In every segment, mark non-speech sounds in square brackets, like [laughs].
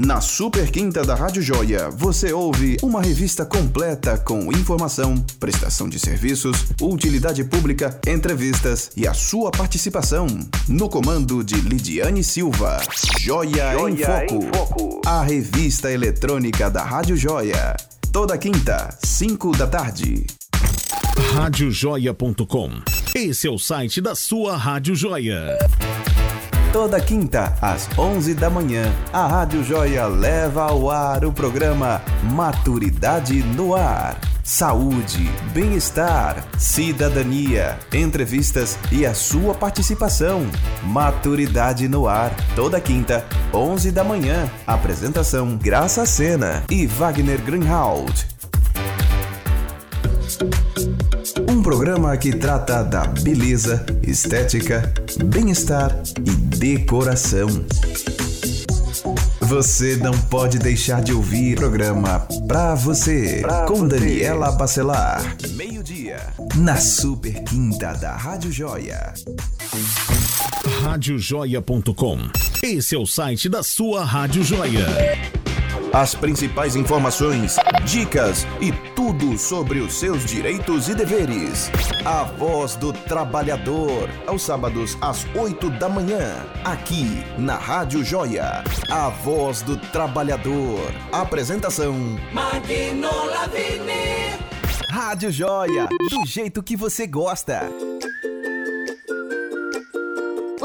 Na Super Quinta da Rádio Joia, você ouve uma revista completa com informação, prestação de serviços, utilidade pública, entrevistas e a sua participação. No comando de Lidiane Silva. Joia, Joia em, Foco, em Foco. A revista eletrônica da Rádio Joia. Toda quinta, 5 da tarde. Radiojoia.com. Esse é o site da sua Rádio Joia. Toda quinta, às 11 da manhã, a Rádio Joia leva ao ar o programa Maturidade no Ar. Saúde, bem-estar, cidadania, entrevistas e a sua participação. Maturidade no Ar, toda quinta, 11 da manhã. Apresentação Graça Sena e Wagner Greenhalgh. Programa que trata da beleza, estética, bem-estar e decoração. Você não pode deixar de ouvir o programa Pra Você, pra com você. Daniela Bacelar. Meio-dia, na Super Quinta da Rádio Joia. Radiojoia.com. Esse é o site da sua Rádio Joia. As principais informações, dicas e tudo sobre os seus direitos e deveres. A Voz do Trabalhador, aos sábados às 8 da manhã, aqui na Rádio Joia. A Voz do Trabalhador. Apresentação: Magno Lavini. Rádio Joia, do jeito que você gosta.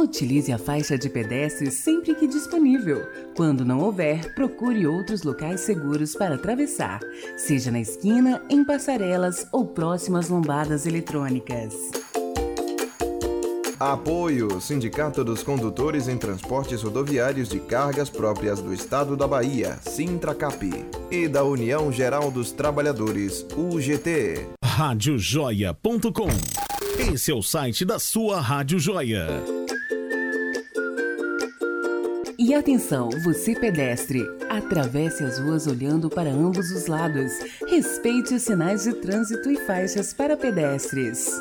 Utilize a faixa de pedestres sempre que disponível. Quando não houver, procure outros locais seguros para atravessar, seja na esquina, em passarelas ou próximas lombadas eletrônicas. Apoio Sindicato dos Condutores em Transportes Rodoviários de Cargas Próprias do Estado da Bahia, Sintracap, e da União Geral dos Trabalhadores, UGT. Radiojoia.com. Esse é o site da sua Rádio Joia. E atenção, você pedestre, atravesse as ruas olhando para ambos os lados. Respeite os sinais de trânsito e faixas para pedestres.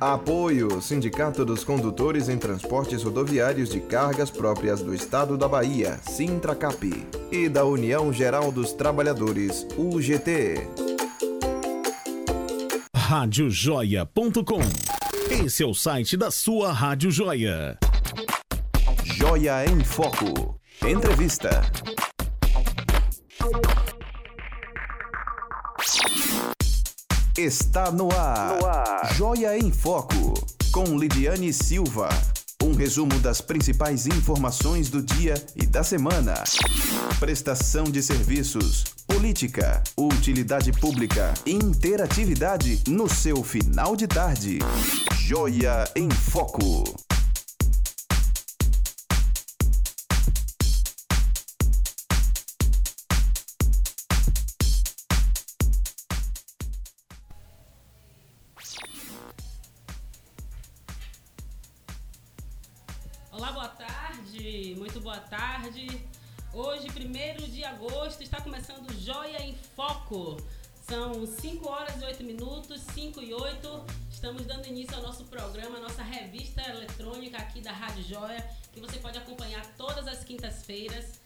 Apoio Sindicato dos Condutores em Transportes Rodoviários de Cargas Próprias do Estado da Bahia, Sintracap, e da União Geral dos Trabalhadores, UGT. Radiojoia.com. Esse é o site da sua Rádio Joia. Joia em Foco. Entrevista. Está no ar. no ar. Joia em Foco. Com Lidiane Silva. Um resumo das principais informações do dia e da semana. Prestação de serviços, política, utilidade pública, interatividade no seu final de tarde. Joia em Foco. Hoje, 1 de agosto, está começando Joia em Foco. São 5 horas e 8 minutos, 5 e 8. Estamos dando início ao nosso programa, nossa revista eletrônica aqui da Rádio Joia, que você pode acompanhar todas as quintas-feiras,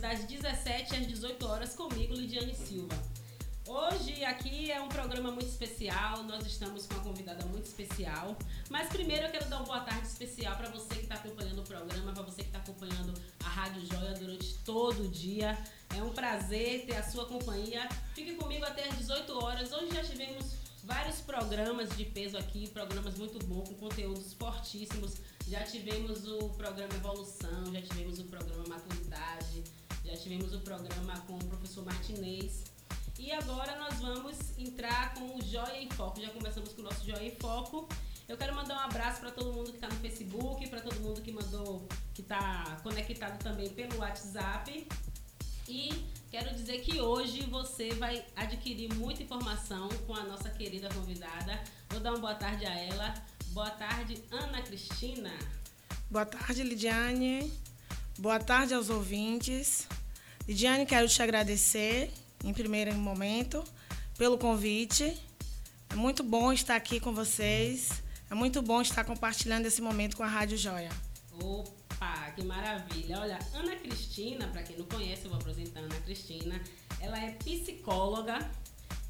das 17 às 18 horas, comigo, Lidiane Silva. Hoje aqui é um programa muito especial, nós estamos com uma convidada muito especial. Mas primeiro eu quero dar uma boa tarde especial para você que está acompanhando o programa, para você que está acompanhando a Rádio Joia durante todo o dia. É um prazer ter a sua companhia. Fique comigo até às 18 horas. Hoje já tivemos vários programas de peso aqui, programas muito bons, com conteúdos fortíssimos. Já tivemos o programa Evolução, já tivemos o programa Maturidade, já tivemos o programa com o professor Martinez. E agora nós vamos entrar com o Joia em Foco. Já começamos com o nosso Joia em Foco. Eu quero mandar um abraço para todo mundo que está no Facebook, para todo mundo que mandou, que está conectado também pelo WhatsApp. E quero dizer que hoje você vai adquirir muita informação com a nossa querida convidada. Vou dar uma boa tarde a ela. Boa tarde, Ana Cristina. Boa tarde, Lidiane. Boa tarde aos ouvintes. Lidiane, quero te agradecer em primeiro momento, pelo convite. É muito bom estar aqui com vocês. É muito bom estar compartilhando esse momento com a Rádio Joia. Opa, que maravilha. Olha, Ana Cristina, para quem não conhece, eu vou apresentar a Ana Cristina. Ela é psicóloga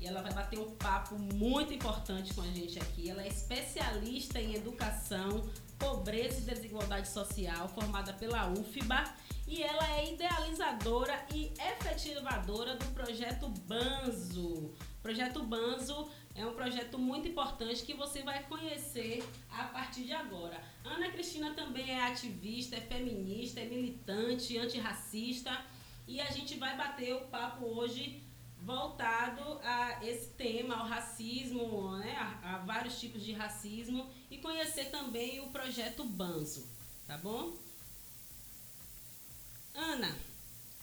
e ela vai bater um papo muito importante com a gente aqui. Ela é especialista em educação, pobreza e desigualdade social, formada pela UFBA. E ela é idealizadora e efetivadora do projeto Banzo. O projeto Banzo é um projeto muito importante que você vai conhecer a partir de agora. Ana Cristina também é ativista, é feminista, é militante, antirracista e a gente vai bater o papo hoje voltado a esse tema, ao racismo, né, a, a vários tipos de racismo e conhecer também o projeto Banzo, tá bom? Ana,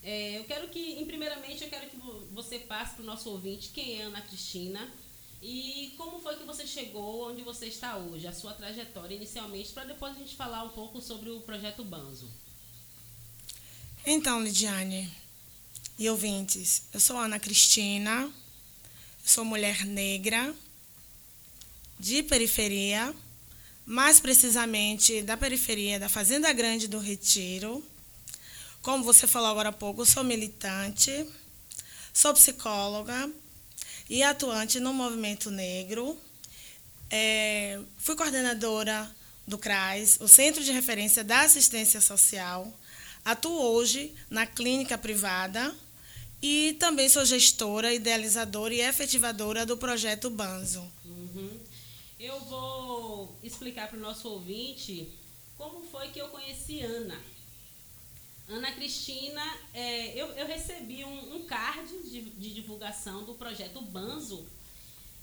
é, eu quero que, em primeiramente, eu quero que você passe para o nosso ouvinte quem é Ana Cristina e como foi que você chegou onde você está hoje, a sua trajetória inicialmente, para depois a gente falar um pouco sobre o projeto Banzo. Então, Lidiane e ouvintes, eu sou Ana Cristina, sou mulher negra, de periferia, mais precisamente da periferia da Fazenda Grande do Retiro. Como você falou agora há pouco, sou militante, sou psicóloga, e atuante no movimento negro. É, fui coordenadora do CRAS, o Centro de Referência da Assistência Social. Atuo hoje na clínica privada e também sou gestora, idealizadora e efetivadora do projeto Banzo. Uhum. Eu vou explicar para o nosso ouvinte como foi que eu conheci Ana. Ana Cristina, é, eu, eu, recebi um, um card de, de, divulgação do projeto Banzo,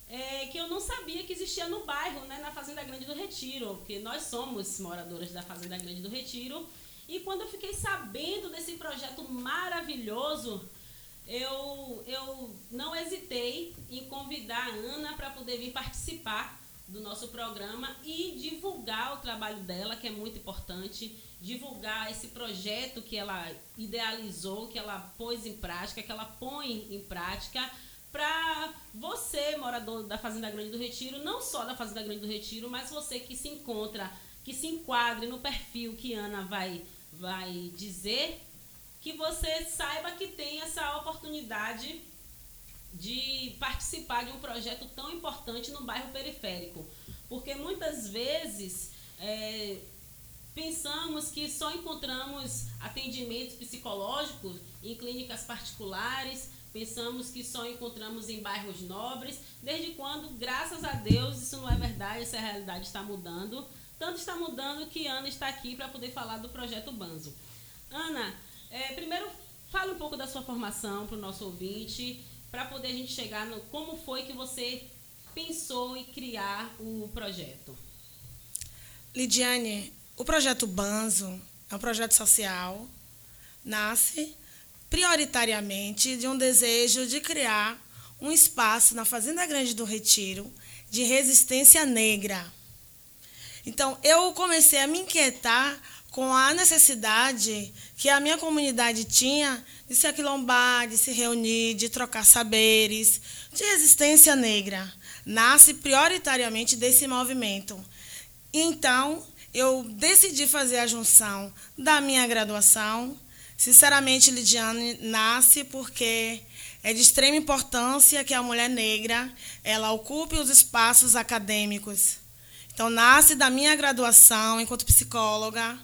é, que eu não sabia que existia no bairro, né, na Fazenda Grande do Retiro, porque nós somos moradoras da Fazenda Grande do Retiro. E quando eu fiquei sabendo desse projeto maravilhoso, eu, eu não hesitei em convidar a Ana para poder vir participar do nosso programa e divulgar o trabalho dela, que é muito importante divulgar esse projeto que ela idealizou, que ela pôs em prática, que ela põe em prática para você, morador da Fazenda Grande do Retiro, não só da Fazenda Grande do Retiro, mas você que se encontra, que se enquadre no perfil que Ana vai, vai dizer, que você saiba que tem essa oportunidade de participar de um projeto tão importante no bairro periférico. Porque muitas vezes é, Pensamos que só encontramos atendimentos psicológicos em clínicas particulares, pensamos que só encontramos em bairros nobres, desde quando, graças a Deus, isso não é verdade, essa realidade está mudando. Tanto está mudando que Ana está aqui para poder falar do projeto Banzo. Ana, é, primeiro fale um pouco da sua formação para o nosso ouvinte, para poder a gente chegar no como foi que você pensou em criar o projeto. Lidiane, o projeto Banzo é um projeto social, nasce prioritariamente de um desejo de criar um espaço na Fazenda Grande do Retiro de resistência negra. Então, eu comecei a me inquietar com a necessidade que a minha comunidade tinha de se aquilombar, de se reunir, de trocar saberes, de resistência negra. Nasce prioritariamente desse movimento. Então, eu decidi fazer a junção da minha graduação. Sinceramente, Lidiane nasce porque é de extrema importância que a mulher negra ela ocupe os espaços acadêmicos. Então, nasce da minha graduação enquanto psicóloga,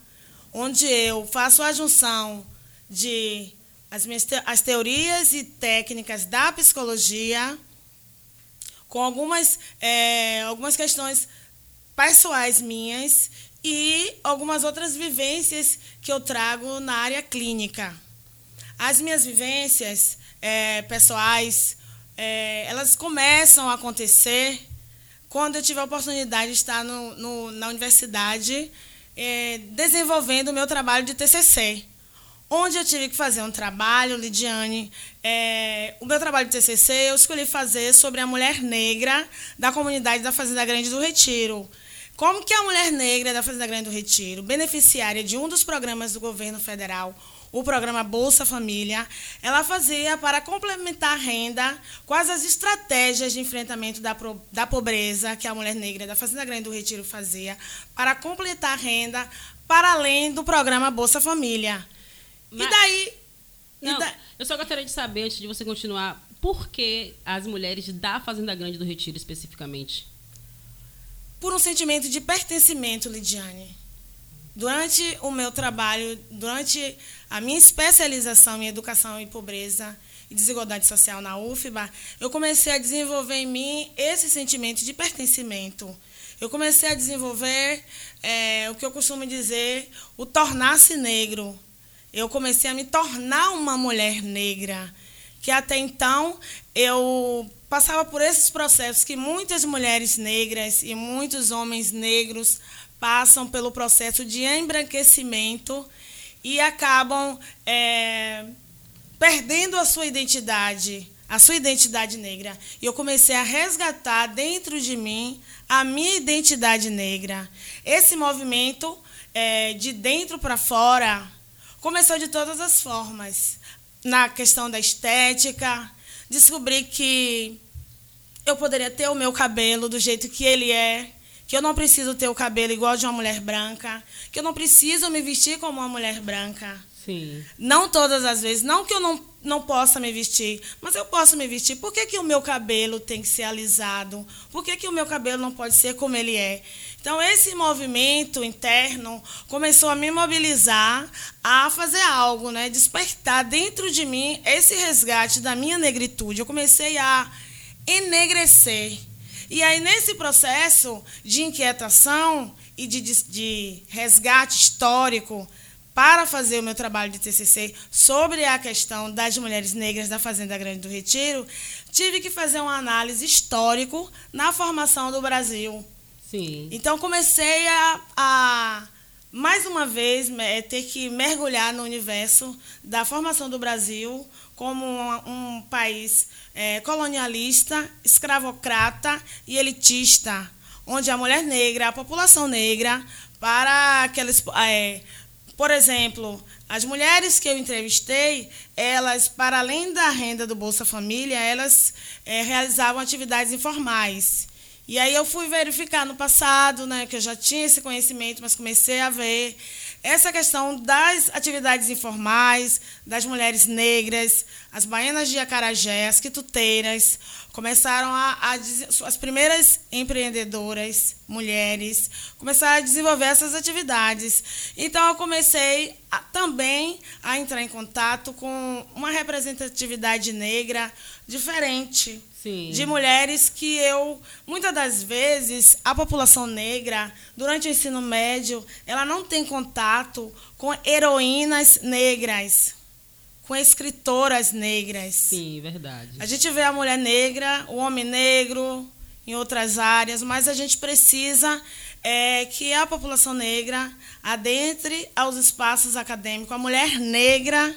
onde eu faço a junção de as, minhas te as teorias e técnicas da psicologia com algumas, é, algumas questões pessoais minhas e algumas outras vivências que eu trago na área clínica. As minhas vivências é, pessoais, é, elas começam a acontecer quando eu tive a oportunidade de estar no, no, na universidade é, desenvolvendo o meu trabalho de TCC, onde eu tive que fazer um trabalho, Lidiane. É, o meu trabalho de TCC eu escolhi fazer sobre a mulher negra da comunidade da Fazenda Grande do Retiro. Como que a mulher negra da Fazenda Grande do Retiro, beneficiária de um dos programas do governo federal, o programa Bolsa Família, ela fazia para complementar a renda, quais as estratégias de enfrentamento da, da pobreza que a mulher negra da Fazenda Grande do Retiro fazia, para completar a renda para além do programa Bolsa Família. Mas- e daí. e Não, da- eu só gostaria de saber, antes de você continuar, por que as mulheres da Fazenda Grande do Retiro, especificamente? por um sentimento de pertencimento, Lidiane. Durante o meu trabalho, durante a minha especialização em educação e pobreza e desigualdade social na UFBA, eu comecei a desenvolver em mim esse sentimento de pertencimento. Eu comecei a desenvolver eh, o que eu costumo dizer, o tornar-se negro. Eu comecei a me tornar uma mulher negra que até então eu passava por esses processos que muitas mulheres negras e muitos homens negros passam pelo processo de embranquecimento e acabam é, perdendo a sua identidade, a sua identidade negra. E eu comecei a resgatar dentro de mim a minha identidade negra. Esse movimento é, de dentro para fora começou de todas as formas. Na questão da estética, descobri que eu poderia ter o meu cabelo do jeito que ele é, que eu não preciso ter o cabelo igual de uma mulher branca, que eu não preciso me vestir como uma mulher branca. Sim. Não todas as vezes, não que eu não, não possa me vestir, mas eu posso me vestir. Por que, que o meu cabelo tem que ser alisado? Por que, que o meu cabelo não pode ser como ele é? Então, esse movimento interno começou a me mobilizar a fazer algo, né? despertar dentro de mim esse resgate da minha negritude. Eu comecei a enegrecer. E aí, nesse processo de inquietação e de, de, de resgate histórico, para fazer o meu trabalho de TCC sobre a questão das mulheres negras da Fazenda Grande do Retiro, tive que fazer uma análise histórico na formação do Brasil. Sim. Então comecei a, a mais uma vez é, ter que mergulhar no universo da formação do Brasil como um, um país é, colonialista, escravocrata e elitista, onde a mulher negra, a população negra, para aqueles é, por exemplo, as mulheres que eu entrevistei, elas, para além da renda do Bolsa Família, elas é, realizavam atividades informais. E aí eu fui verificar no passado, né, que eu já tinha esse conhecimento, mas comecei a ver essa questão das atividades informais, das mulheres negras, as baianas de acarajé, as quituteiras, começaram a, a as primeiras empreendedoras, mulheres, começaram a desenvolver essas atividades. Então eu comecei a, também a entrar em contato com uma representatividade negra diferente. Sim. De mulheres que eu, muitas das vezes, a população negra, durante o ensino médio, ela não tem contato com heroínas negras, com escritoras negras. Sim, verdade. A gente vê a mulher negra, o homem negro, em outras áreas, mas a gente precisa é, que a população negra adentre aos espaços acadêmicos. A mulher negra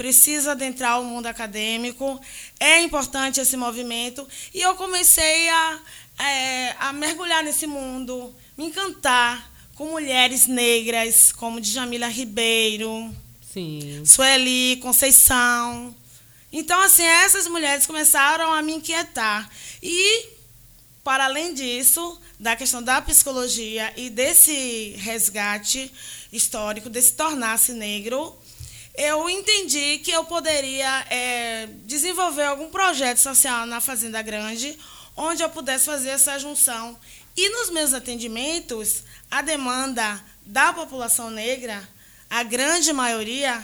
precisa adentrar o mundo acadêmico. É importante esse movimento. E eu comecei a, é, a mergulhar nesse mundo, me encantar com mulheres negras, como Djamila Ribeiro, Sim. Sueli Conceição. Então, assim, essas mulheres começaram a me inquietar. E, para além disso, da questão da psicologia e desse resgate histórico, desse tornar-se negro, eu entendi que eu poderia é, desenvolver algum projeto social na Fazenda Grande, onde eu pudesse fazer essa junção. E nos meus atendimentos, a demanda da população negra, a grande maioria,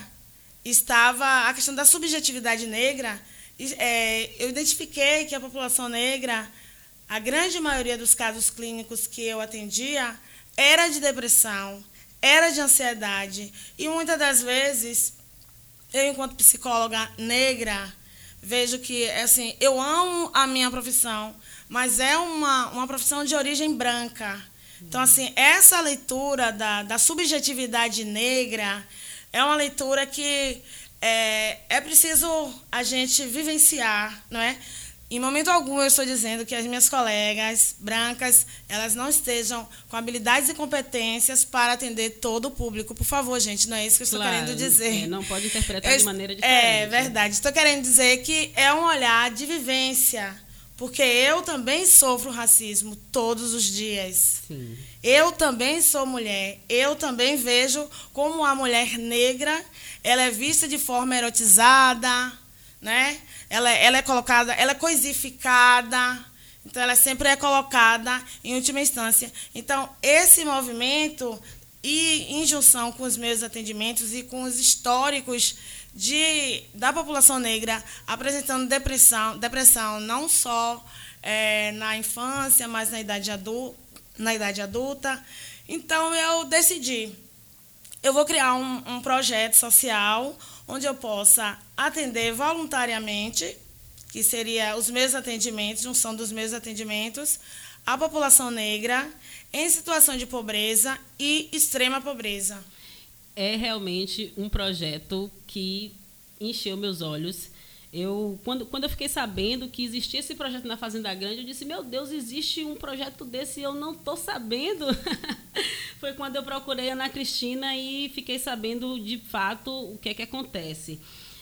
estava a questão da subjetividade negra. É, eu identifiquei que a população negra, a grande maioria dos casos clínicos que eu atendia, era de depressão, era de ansiedade. E muitas das vezes, eu, enquanto psicóloga negra, vejo que, assim, eu amo a minha profissão, mas é uma, uma profissão de origem branca. Então, assim, essa leitura da, da subjetividade negra é uma leitura que é, é preciso a gente vivenciar, não é? Em momento algum eu estou dizendo que as minhas colegas brancas, elas não estejam com habilidades e competências para atender todo o público. Por favor, gente, não é isso que eu estou Claro, querendo dizer. é, não pode interpretar Eu de maneira diferente. É verdade. Estou querendo dizer que é um olhar de vivência. Porque eu também sofro racismo todos os dias. Sim. Eu também sou mulher. Eu também vejo como a mulher negra ela é vista de forma erotizada, né? Ela, ela é colocada, ela é coisificada. Então, ela sempre é colocada em última instância. Então, esse movimento, e em junção com os meus atendimentos e com os históricos de, da população negra apresentando depressão, depressão não só é, na infância, mas na idade, adulta, na idade adulta. Então, eu decidi, eu vou criar um, um projeto social onde eu possa atender voluntariamente que seria os meus atendimentos, junção dos meus atendimentos, a população negra em situação de pobreza e extrema pobreza. É realmente um projeto que encheu meus olhos. Eu, quando, quando eu fiquei sabendo que existia esse projeto na Fazenda Grande, eu disse: Meu Deus, existe um projeto desse e eu não estou sabendo. [laughs] Foi quando eu procurei a Ana Cristina e fiquei sabendo de fato o que é que acontece.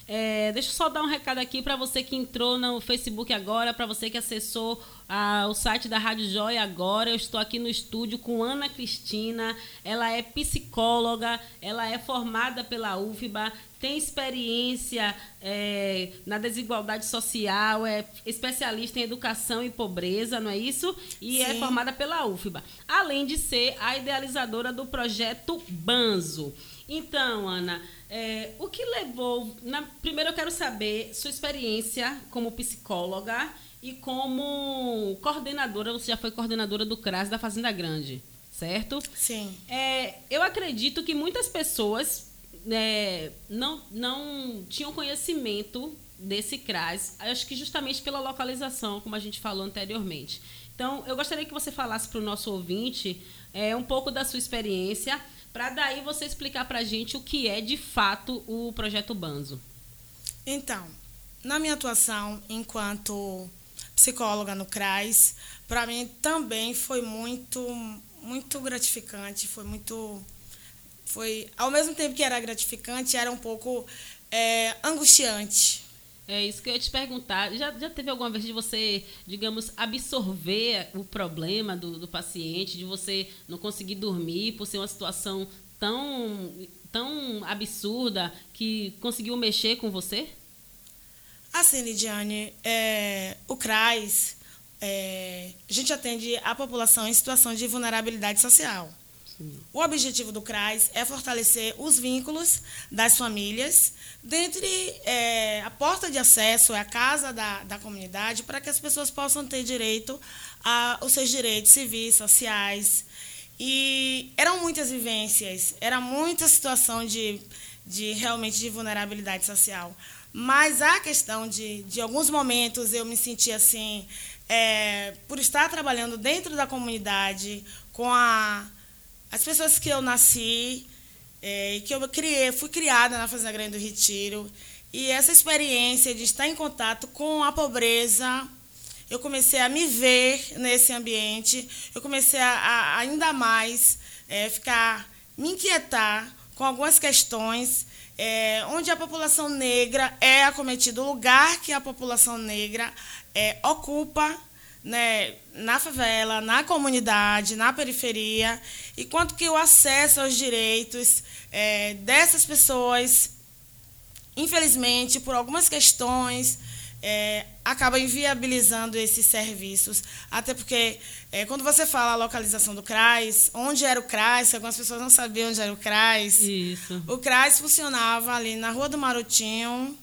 É, deixa eu só dar um recado aqui para você que entrou no Facebook agora, para você que acessou ah, o site da Rádio Joia agora. Eu estou aqui no estúdio com Ana Cristina. Ela é psicóloga, ela é formada pela UFBA, tem experiência é, na desigualdade social, é especialista em educação e pobreza, não é isso? E é Sim. é formada pela UFBA. Além de ser a idealizadora do projeto Banzo. Então, Ana, é, o que levou. Na, primeiro, eu quero saber sua experiência como psicóloga e como coordenadora. Você já foi coordenadora do CRAS da Fazenda Grande, certo? Sim. É, eu acredito que muitas pessoas é, não, não tinham conhecimento desse CRAS, acho que justamente pela localização, como a gente falou anteriormente. Então, eu gostaria que você falasse para o nosso ouvinte é, um pouco da sua experiência para daí você explicar para a gente o que é de fato o projeto Banzo. Então, na minha atuação enquanto psicóloga no CRAS, para mim também foi muito, muito gratificante, foi muito, foi ao mesmo tempo que era gratificante, era um pouco é, angustiante, é isso que eu ia te perguntar. Já, já teve alguma vez de você, digamos, absorver o problema do, do paciente, de você não conseguir dormir por ser uma situação tão, tão absurda que conseguiu mexer com você? Assim, Lidiane, é, o CRAS, é, a gente atende a população em situação de vulnerabilidade social. O objetivo do CRAS é fortalecer os vínculos das famílias, dentre é, a porta de acesso é a casa da, da comunidade, para que as pessoas possam ter direito aos seus direitos civis, sociais. E eram muitas vivências, era muita situação de, de realmente de vulnerabilidade social. Mas a questão de, de alguns momentos eu me senti assim, é, por estar trabalhando dentro da comunidade, com a as pessoas que eu nasci, é, que eu criei, fui criada na Fazenda Grande do Retiro, e essa experiência de estar em contato com a pobreza, eu comecei a me ver nesse ambiente, eu comecei a, a ainda mais é, ficar, me inquietar com algumas questões é, onde a população negra é acometida, o lugar que a população negra é, ocupa né, na favela, na comunidade, na periferia, e quanto que o acesso aos direitos é, dessas pessoas, infelizmente, por algumas questões, é, acaba inviabilizando esses serviços. Até porque, é, quando você fala a localização do CRAS, onde era o CRAS, algumas pessoas não sabiam onde era o CRAS. Isso. O CRAS funcionava ali na Rua do Marotinho,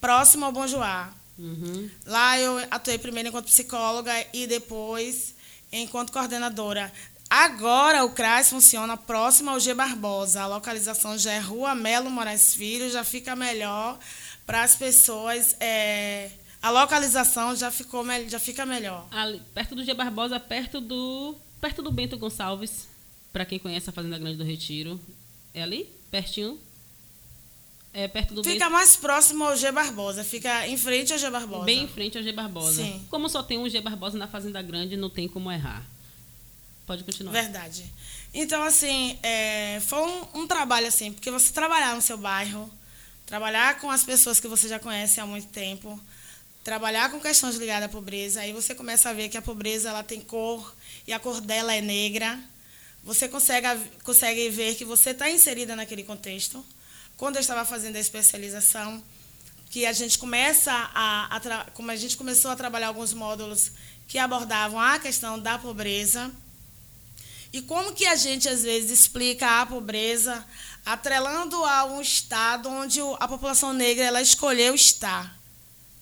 próximo ao Bom Joá. Uhum. Lá eu atuei primeiro enquanto psicóloga e depois enquanto coordenadora. Agora o CRAS funciona próximo ao G Barbosa. A localização já é Rua Melo Moraes Filho, já fica melhor para as pessoas. É, a localização já, ficou, já fica melhor. Ali, perto do G Barbosa, perto do, perto do Bento Gonçalves, para quem conhece a Fazenda Grande do Retiro. É ali? Pertinho? É perto do Fica mais próximo ao G Barbosa, fica em frente ao G Barbosa. Bem em frente ao G Barbosa. Sim. Como só tem um G Barbosa na Fazenda Grande, não tem como errar. Pode continuar. Verdade. Então, assim, é, foi um, um, trabalho, assim, porque você trabalhar no seu bairro, trabalhar com as pessoas que você já conhece há muito tempo, trabalhar com questões ligadas à pobreza, aí você começa a ver que a pobreza ela tem cor e a cor dela é negra. Você consegue, consegue ver que você está inserida naquele contexto. Quando eu estava fazendo a especialização, que a gente começa a, a como a gente começou a trabalhar alguns módulos que abordavam a questão da pobreza e como que a gente às vezes explica a pobreza atrelando a um estado onde a população negra ela escolheu estar,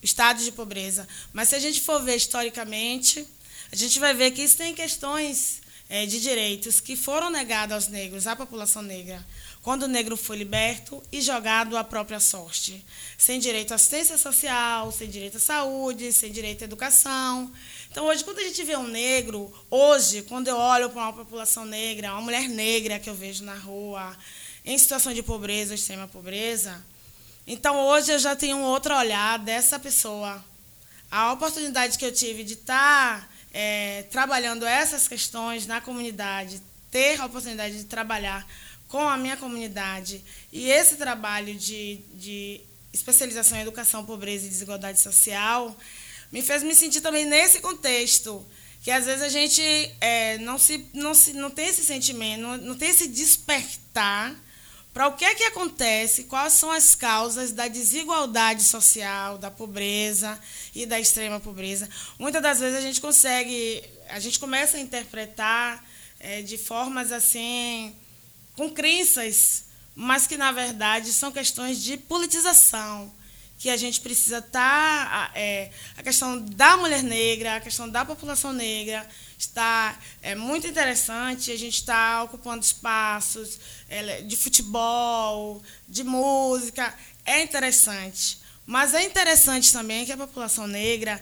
estado de pobreza. Mas se a gente for ver historicamente, a gente vai ver que isso tem questões é, de direitos que foram negados aos negros, à população negra, quando o negro foi liberto e jogado à própria sorte, sem direito à assistência social, sem direito à saúde, sem direito à educação. Então, hoje, quando a gente vê um negro, hoje, quando eu olho para uma população negra, uma mulher negra que eu vejo na rua, em situação de pobreza, extrema pobreza, então hoje eu já tenho um outro olhar dessa pessoa. A oportunidade que eu tive de estar tá, é, trabalhando essas questões na comunidade, ter a oportunidade de trabalhar com a minha comunidade e esse trabalho de, de especialização em educação, pobreza e desigualdade social me fez me sentir também nesse contexto que às vezes a gente é, não se não se não tem esse sentimento não, não tem esse despertar para o que é que acontece, quais são as causas da desigualdade social, da pobreza e da extrema pobreza. Muitas das vezes a gente consegue, a gente começa a interpretar é, de formas assim, com crenças, mas que na verdade são questões de politização que a gente precisa estar tá, é, a questão da mulher negra, a questão da população negra está é muito interessante. A gente está ocupando espaços é, de futebol, de música, é interessante. Mas é interessante também que a população negra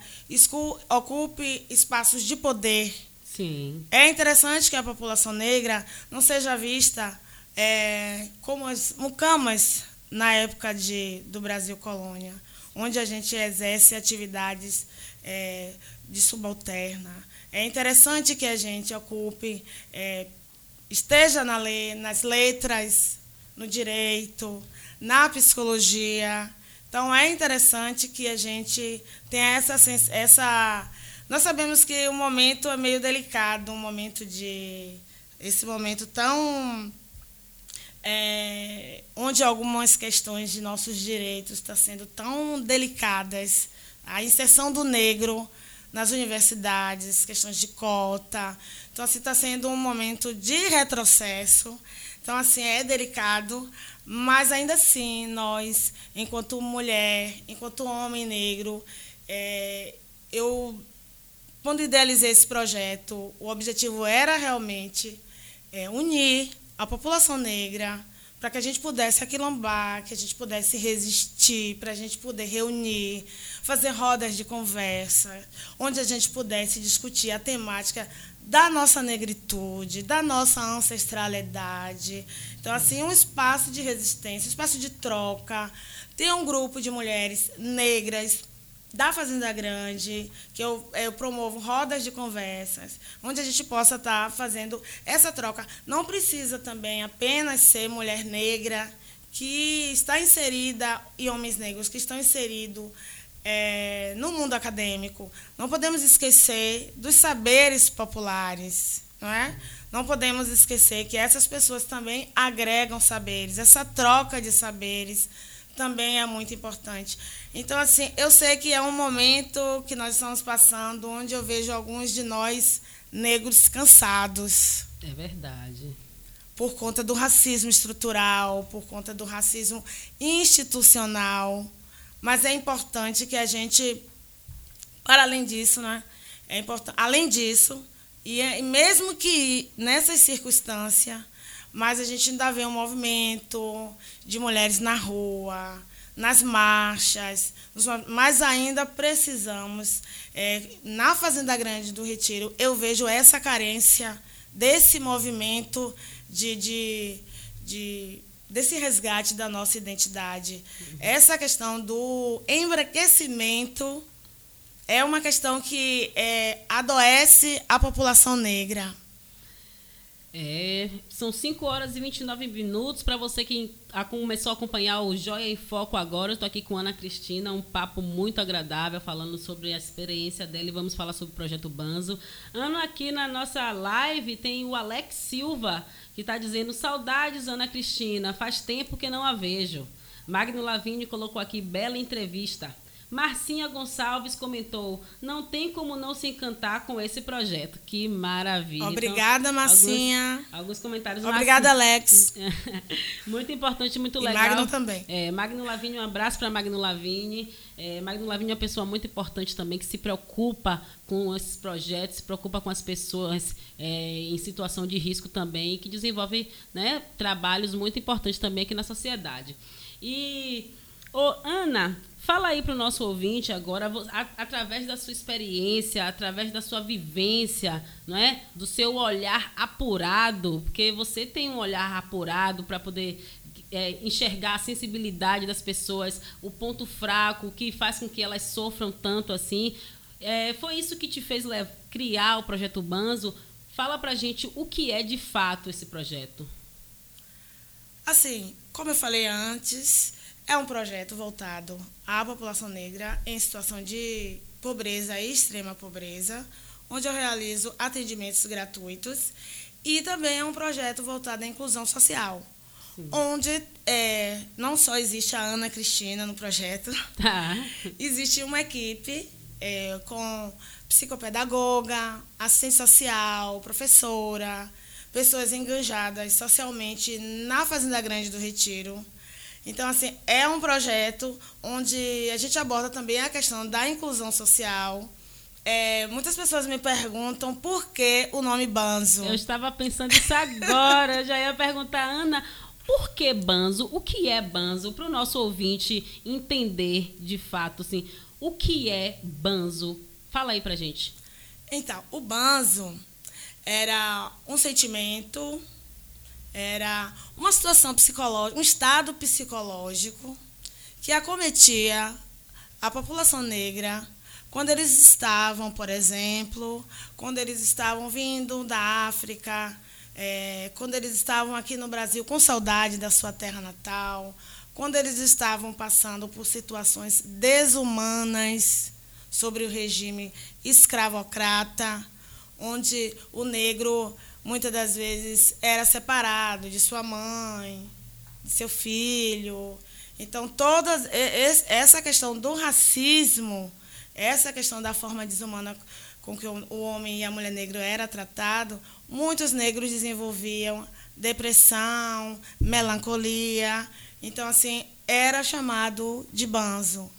ocupe espaços de poder. Sim. É interessante que a população negra não seja vista é, como as mucamas na época de, do Brasil colônia, onde a gente exerce atividades é, de subalterna. É interessante que a gente ocupe, é, esteja na lei, nas letras, no direito, na psicologia. Então é interessante que a gente tenha essa essa nós sabemos que o momento é meio delicado, um momento de esse momento tão é, onde algumas questões de nossos direitos estão sendo tão delicadas, a inserção do negro nas universidades, questões de cota. Então, assim, está sendo um momento de retrocesso. Então, assim, é delicado, mas ainda assim, nós, enquanto mulher, enquanto homem negro, é, eu, quando idealizei esse projeto, o objetivo era realmente é, unir a população negra, para que a gente pudesse aquilombar, que a gente pudesse resistir, para a gente poder reunir, fazer rodas de conversa, onde a gente pudesse discutir a temática da nossa negritude, da nossa ancestralidade. Então, assim, um espaço de resistência, um espaço de troca. Tem um grupo de mulheres negras da Fazenda Grande, que eu, eu promovo rodas de conversas, onde a gente possa estar tá fazendo essa troca. Não precisa também apenas ser mulher negra que está inserida e homens negros que estão inseridos é, no mundo acadêmico. Não podemos esquecer dos saberes populares, não é? Não podemos esquecer que essas pessoas também agregam saberes, essa troca de saberes também é muito importante. Então, assim, eu sei que é um momento que nós estamos passando onde eu vejo alguns de nós negros cansados. É verdade. Por conta do racismo estrutural, por conta do racismo institucional. Mas é importante que a gente, para além disso, né? É importante, além disso, e, é, e mesmo que nessas circunstâncias, mas a gente ainda vê um movimento de mulheres na rua, nas marchas, mas ainda precisamos. É, na Fazenda Grande do Retiro, eu vejo essa carência desse movimento de, de, de desse resgate da nossa identidade. Essa questão do embranquecimento é uma questão que é, adoece a população negra. É, são 5 horas e 29 minutos. Para você que começou a acompanhar o Joia em Foco agora, eu estou aqui com Ana Cristina, um papo muito agradável, falando sobre a experiência dela e vamos falar sobre o projeto Banzo. Ana, aqui na nossa live tem o Alex Silva, que está dizendo: Saudades, Ana Cristina, faz tempo que não a vejo. Magno Lavigne colocou aqui: bela entrevista. Marcinha Gonçalves comentou: não tem como não se encantar com esse projeto. Que maravilha. Obrigada, então, Marcinha. Alguns, alguns comentários. Obrigada, Alex. [laughs] muito importante, muito e legal. Magno também. É, Magno Lavigne, um abraço para Magno Lavigne. É, Magno Lavigne é uma pessoa muito importante também, que se preocupa com esses projetos, se preocupa com as pessoas é, em situação de risco também, que desenvolve né, trabalhos muito importantes também aqui na sociedade. E, ô, Ana, Fala aí para o nosso ouvinte agora, através da sua experiência, através da sua vivência, não é? do seu olhar apurado, porque você tem um olhar apurado para poder é, enxergar a sensibilidade das pessoas, o ponto fraco, o que faz com que elas sofram tanto assim. É, foi isso que te fez criar o projeto Banzo? Fala para gente o que é de fato esse projeto. Assim, como eu falei antes, é um projeto voltado à população negra em situação de pobreza e extrema pobreza, onde eu realizo atendimentos gratuitos e também é um projeto voltado à inclusão social, Sim. onde é, não só existe a Ana Cristina no projeto, tá. [laughs] existe uma equipe é, com psicopedagoga, assistente social, professora, pessoas engajadas socialmente na Fazenda Grande do Retiro, então, assim, é um projeto onde a gente aborda também a questão da inclusão social. É, muitas pessoas me perguntam por que o nome Banzo. Eu estava pensando isso agora. Eu já ia perguntar, Ana, por que Banzo? O que é Banzo? Para o nosso ouvinte entender de fato, assim, o que é Banzo? Fala aí pra gente. Então, o Banzo era um sentimento era uma situação psicológica, um estado psicológico que acometia a população negra quando eles estavam, por exemplo, quando eles estavam vindo da África, é, quando eles estavam aqui no Brasil com saudade da sua terra natal, quando eles estavam passando por situações desumanas sobre o regime escravocrata, onde o negro muitas das vezes era separado de sua mãe, de seu filho. Então, todas essa questão do racismo, essa questão da forma desumana com que o homem e a mulher negra era tratado, muitos negros desenvolviam depressão, melancolia. Então, assim, era chamado de banzo.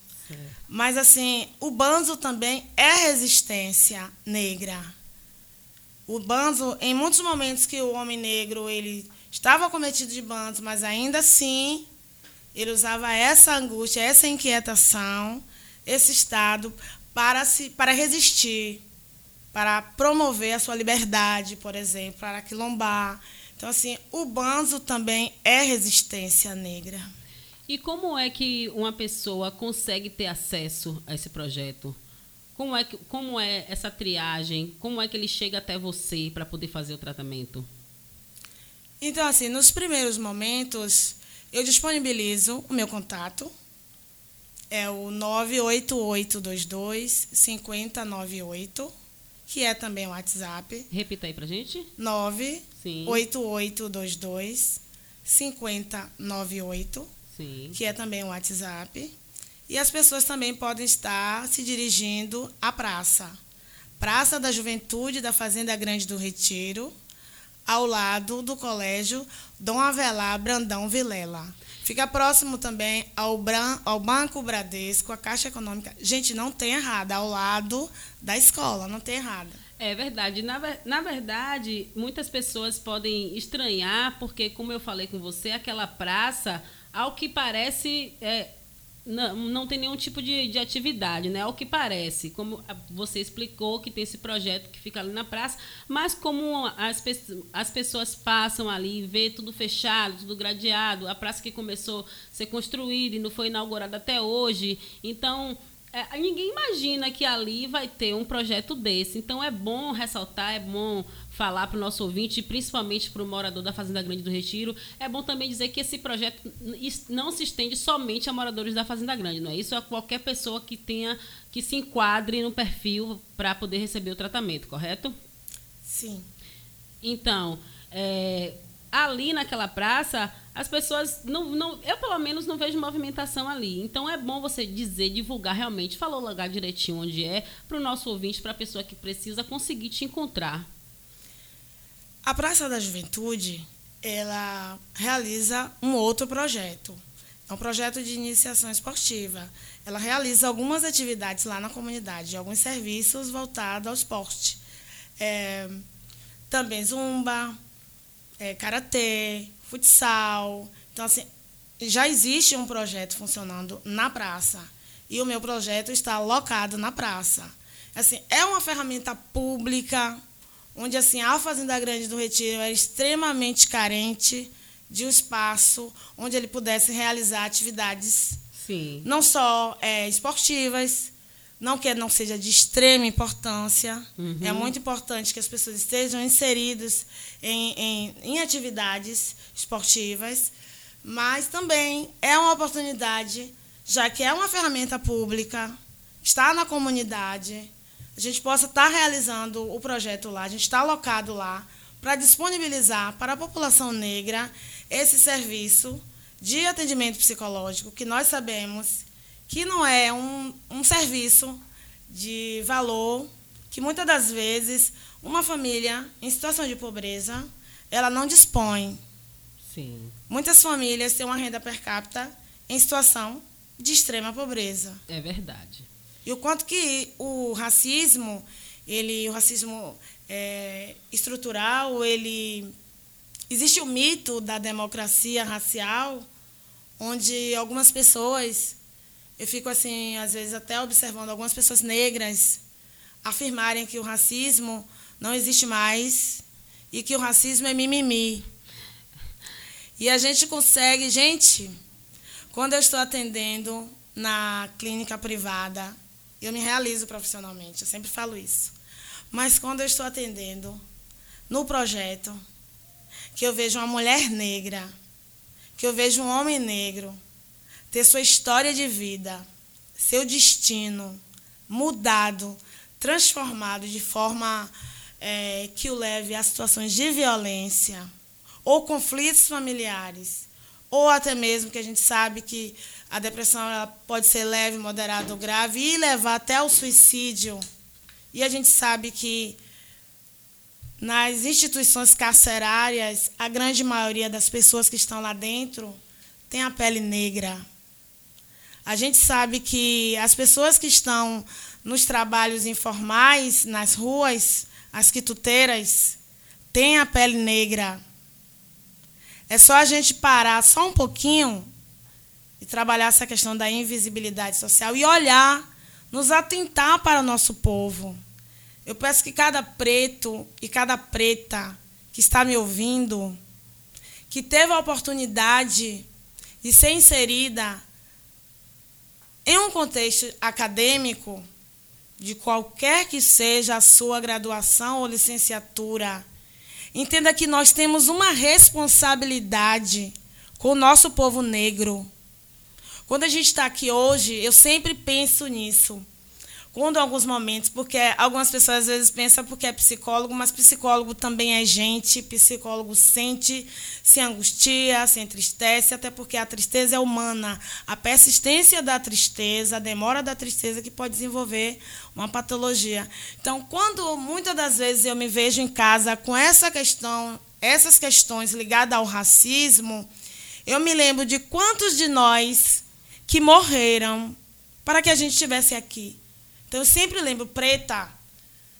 Mas, assim, o banzo também é resistência negra. O banzo, em muitos momentos que o homem negro ele estava cometido de banzo, mas ainda assim ele usava essa angústia, essa inquietação, esse estado para se para resistir, para promover a sua liberdade, por exemplo, para quilombar. Então assim, o banzo também é resistência negra. E como é que uma pessoa consegue ter acesso a esse projeto? Como é, que, como é essa triagem? Como é que ele chega até você para poder fazer o tratamento? Então, assim, nos primeiros momentos, eu disponibilizo o meu contato. É o 98822 5098, que é também o WhatsApp. Repita aí pra gente. 98822 5098, Sim. que é também o WhatsApp. E as pessoas também podem estar se dirigindo à praça. Praça da Juventude da Fazenda Grande do Retiro, ao lado do Colégio Dom Avelar Brandão Vilela. Fica próximo também ao, Bran, ao Banco Bradesco, a Caixa Econômica. Gente, não tem errada, ao lado da escola, não tem errada. É verdade. Na, na verdade, muitas pessoas podem estranhar, porque, como eu falei com você, aquela praça, ao que parece, é, não, não tem nenhum tipo de, de atividade, né? O que parece, como você explicou que tem esse projeto que fica ali na praça, mas como as, as pessoas passam ali e vê tudo fechado, tudo gradeado, a praça que começou a ser construída e não foi inaugurada até hoje, então é, ninguém imagina que ali vai ter um projeto desse. Então é bom ressaltar, é bom falar para o nosso ouvinte, principalmente para o morador da Fazenda Grande do Retiro. É bom também dizer que esse projeto não se estende somente a moradores da Fazenda Grande, não é isso? A qualquer pessoa que tenha que se enquadre no perfil para poder receber o tratamento, correto? Sim. Então, é, ali naquela praça, as pessoas não, não, eu pelo menos não vejo movimentação ali. Então é bom você dizer, divulgar realmente, falar o lugar direitinho onde é, para o nosso ouvinte, para a pessoa que precisa conseguir te encontrar. A Praça da Juventude, ela realiza um outro projeto. É um projeto de iniciação esportiva. Ela realiza algumas atividades lá na comunidade, alguns serviços voltados ao esporte. É, também zumba, é, karatê, futsal. Então, assim, já existe um projeto funcionando na praça. E o meu projeto está alocado na praça. Assim, é uma ferramenta pública, onde assim, a Fazenda Grande do Retiro era extremamente carente de um espaço onde ele pudesse realizar atividades Sim. não só é, esportivas, não que não seja de extrema importância, uhum. é muito importante que as pessoas estejam inseridas em, em, em atividades esportivas, mas também é uma oportunidade, já que é uma ferramenta pública, está na comunidade, a gente possa estar realizando o projeto lá, a gente está alocado lá para disponibilizar para a população negra esse serviço de atendimento psicológico, que nós sabemos que não é um, um serviço de valor que muitas das vezes uma família em situação de pobreza ela não dispõe. Sim. Muitas famílias têm uma renda per capita em situação de extrema pobreza. É verdade. E o quanto que o racismo, ele, o racismo é, estrutural, ele existe o mito da democracia racial, onde algumas pessoas eu fico assim, às vezes até observando algumas pessoas negras afirmarem que o racismo não existe mais e que o racismo é mimimi. E a gente consegue, gente, quando eu estou atendendo na clínica privada, eu me realizo profissionalmente, eu sempre falo isso. Mas quando eu estou atendendo no projeto, que eu vejo uma mulher negra, que eu vejo um homem negro, ter sua história de vida, seu destino mudado, transformado de forma é, que o leve a situações de violência ou conflitos familiares, ou até mesmo que a gente sabe que a depressão pode ser leve, moderada ou grave e levar até o suicídio. E a gente sabe que nas instituições carcerárias, a grande maioria das pessoas que estão lá dentro tem a pele negra. A gente sabe que as pessoas que estão nos trabalhos informais, nas ruas, as quituteiras, têm a pele negra. É só a gente parar só um pouquinho e trabalhar essa questão da invisibilidade social e olhar, nos atentar para o nosso povo. Eu peço que cada preto e cada preta que está me ouvindo, que teve a oportunidade de ser inserida em um contexto acadêmico, de qualquer que seja a sua graduação ou licenciatura, entenda que nós temos uma responsabilidade com o nosso povo negro. Quando a gente está aqui hoje, eu sempre penso nisso quando alguns momentos, porque algumas pessoas às vezes pensam porque é psicólogo, mas psicólogo também é gente, psicólogo sente, se angustia, se entristece, até porque a tristeza é humana. A persistência da tristeza, a demora da tristeza que pode desenvolver uma patologia. Então, quando muitas das vezes eu me vejo em casa com essa questão, essas questões ligadas ao racismo, eu me lembro de quantos de nós que morreram para que a gente estivesse aqui então eu sempre lembro, preta,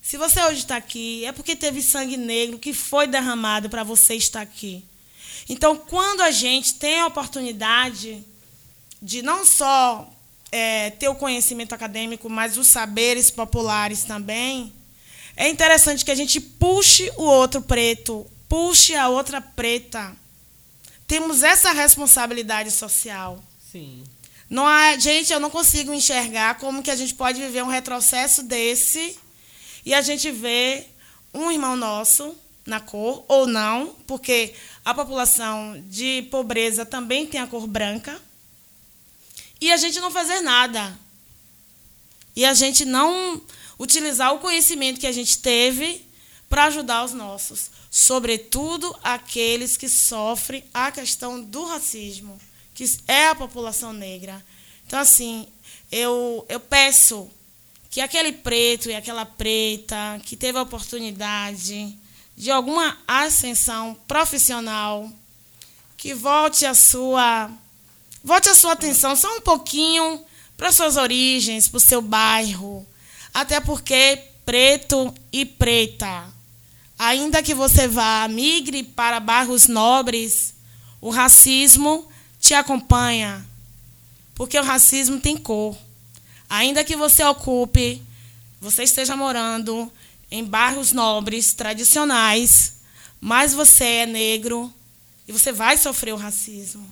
se você hoje está aqui, é porque teve sangue negro que foi derramado para você estar aqui. Então, quando a gente tem a oportunidade de não só é, ter o conhecimento acadêmico, mas os saberes populares também, é interessante que a gente puxe o outro preto, puxe a outra preta. Temos essa responsabilidade social. Sim. Não há, gente, eu não consigo enxergar como que a gente pode viver um retrocesso desse e a gente vê um irmão nosso na cor ou não, porque a população de pobreza também tem a cor branca. E a gente não fazer nada. E a gente não utilizar o conhecimento que a gente teve para ajudar os nossos, sobretudo aqueles que sofrem a questão do racismo, que é a população negra. Então, assim, eu, eu peço que aquele preto e aquela preta que teve a oportunidade de alguma ascensão profissional, que volte a sua volte a sua atenção só um pouquinho para suas origens, para o seu bairro, até porque preto e preta, ainda que você vá migre para bairros nobres, o racismo te acompanha, porque o racismo tem cor. Ainda que você ocupe, você esteja morando em bairros nobres, tradicionais, mas você é negro e você vai sofrer o racismo.